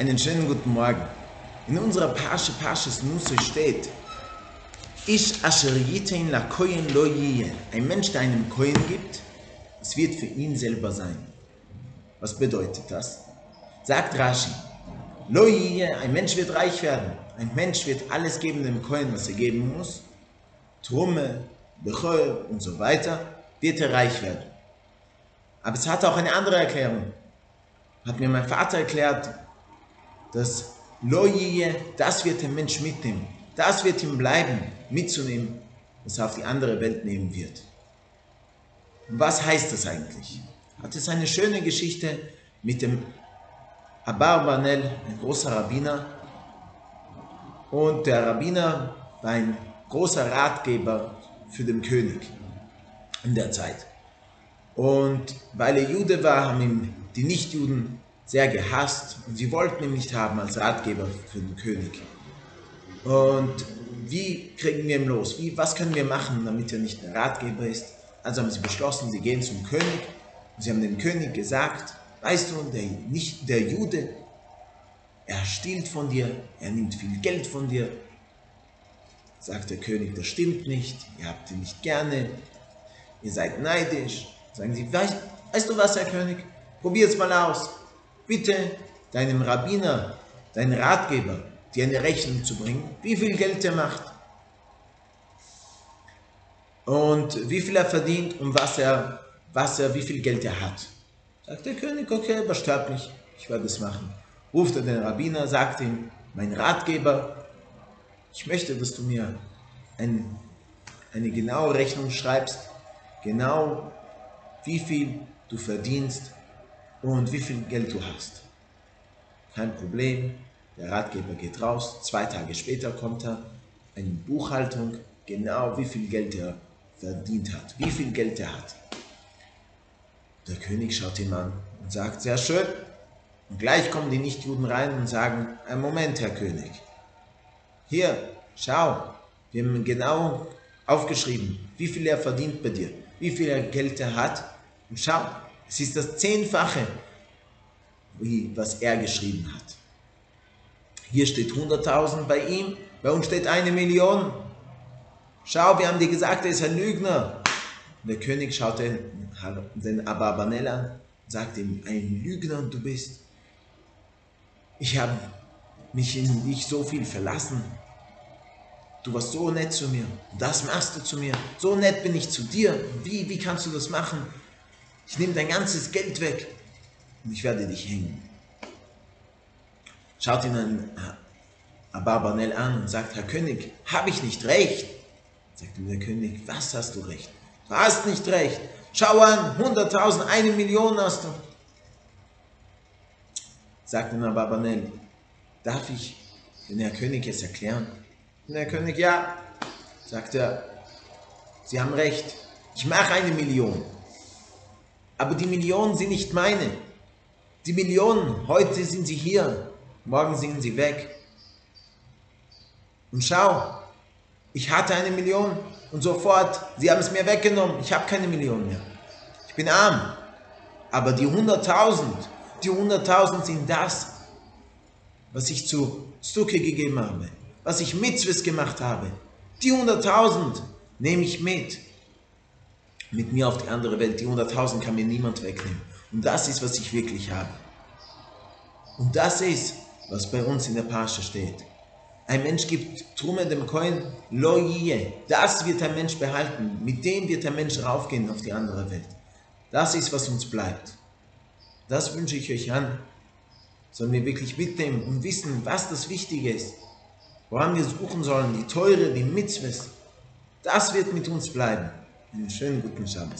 Einen schönen guten Morgen. In unserer Pasche Pasches Nuse steht, Ich asher yitein la koyen lo yiye. Ein Mensch, der einem Koyen gibt, es wird für ihn selber sein. Was bedeutet das? Sagt Rashi, lo yiye, ein Mensch wird reich werden. Ein Mensch wird alles geben dem Koyen, was er geben muss. Trumme, Bechol und so weiter, wird er reich werden. Aber es hat auch eine andere Erklärung. Hat mir mein Vater erklärt, dass Loje, das wird der Mensch mitnehmen. Das wird ihm bleiben, mitzunehmen, was er auf die andere Welt nehmen wird. Und was heißt das eigentlich? Hat es eine schöne Geschichte mit dem Abar Barnel, ein großer Rabbiner. Und der Rabbiner war ein großer Ratgeber für den König in der Zeit. Und weil er Jude war, haben ihm die Nichtjuden sehr gehasst sie wollten ihn nicht haben als Ratgeber für den König. Und wie kriegen wir ihn los? Wie, was können wir machen, damit er nicht der Ratgeber ist? Also haben sie beschlossen, sie gehen zum König und sie haben dem König gesagt, weißt du, der, nicht, der Jude, er stiehlt von dir, er nimmt viel Geld von dir. Sagt der König, das stimmt nicht, ihr habt ihn nicht gerne, ihr seid neidisch. Sagen sie, weißt, weißt du was, Herr König, probier es mal aus bitte deinem Rabbiner, deinen Ratgeber, dir eine Rechnung zu bringen, wie viel Geld er macht und wie viel er verdient und was er, was er, wie viel Geld er hat. Sagt der König, okay, aber stört mich, ich werde es machen. Ruft er den Rabbiner, sagt ihm, mein Ratgeber, ich möchte, dass du mir ein, eine genaue Rechnung schreibst, genau wie viel du verdienst und wie viel Geld du hast. Kein Problem, der Ratgeber geht raus, zwei Tage später kommt er, eine Buchhaltung, genau wie viel Geld er verdient hat, wie viel Geld er hat. Der König schaut ihn an und sagt, sehr schön. Und gleich kommen die Nichtjuden rein und sagen, ein Moment, Herr König. Hier, schau, wir haben genau aufgeschrieben, wie viel er verdient bei dir, wie viel Geld er hat. Und schau, es ist das Zehnfache, wie, was er geschrieben hat. Hier steht 100.000 bei ihm, bei uns steht eine Million. Schau, wir haben dir gesagt, er ist ein Lügner. Der König schaut den, Abarbanel an und sagt ihm, ein Lügner du bist. Ich habe mich in dich so viel verlassen. Du warst so nett zu mir. Das machst du zu mir. So nett bin ich zu dir. Wie, wie kannst du das machen? Ich nehme dein ganzes Geld weg und ich werde dich hängen. Schaut ihn an Abarbanel an und sagt, Herr König, habe ich nicht recht? Sagt ihm der König, was hast du recht? Du hast nicht recht. Schau an, 100.000, eine Million hast du. Sagt ihm Abarbanel, darf ich den Herr König es erklären? Und der König, ja. Sagt er, Sie haben recht, ich mache eine Million. Aber die Millionen sind nicht meine. Die Millionen, heute sind sie hier, morgen sind sie weg. Und schau, ich hatte eine Million und sofort, sie haben es mir weggenommen. Ich habe keine Million mehr. Ich bin arm. Aber die 100.000, die 100.000 sind das, was ich zu Stucke gegeben habe, was ich Mitzwes gemacht habe. Die 100.000 nehme ich mit mit mir auf die andere Welt. Die 100.000 kann mir niemand wegnehmen. Und das ist, was ich wirklich habe. Und das ist, was bei uns in der Pasche steht. Ein Mensch gibt Trumme dem Koin Loie. Das wird ein Mensch behalten. Mit dem wird ein Mensch raufgehen auf die andere Welt. Das ist, was uns bleibt. Das wünsche ich euch an. Sollen wir wirklich mitnehmen und wissen, was das Wichtige ist. Woran wir suchen sollen, die Teure, die Mitzvahs. Das wird mit uns bleiben. Einen schönen guten Schabbat.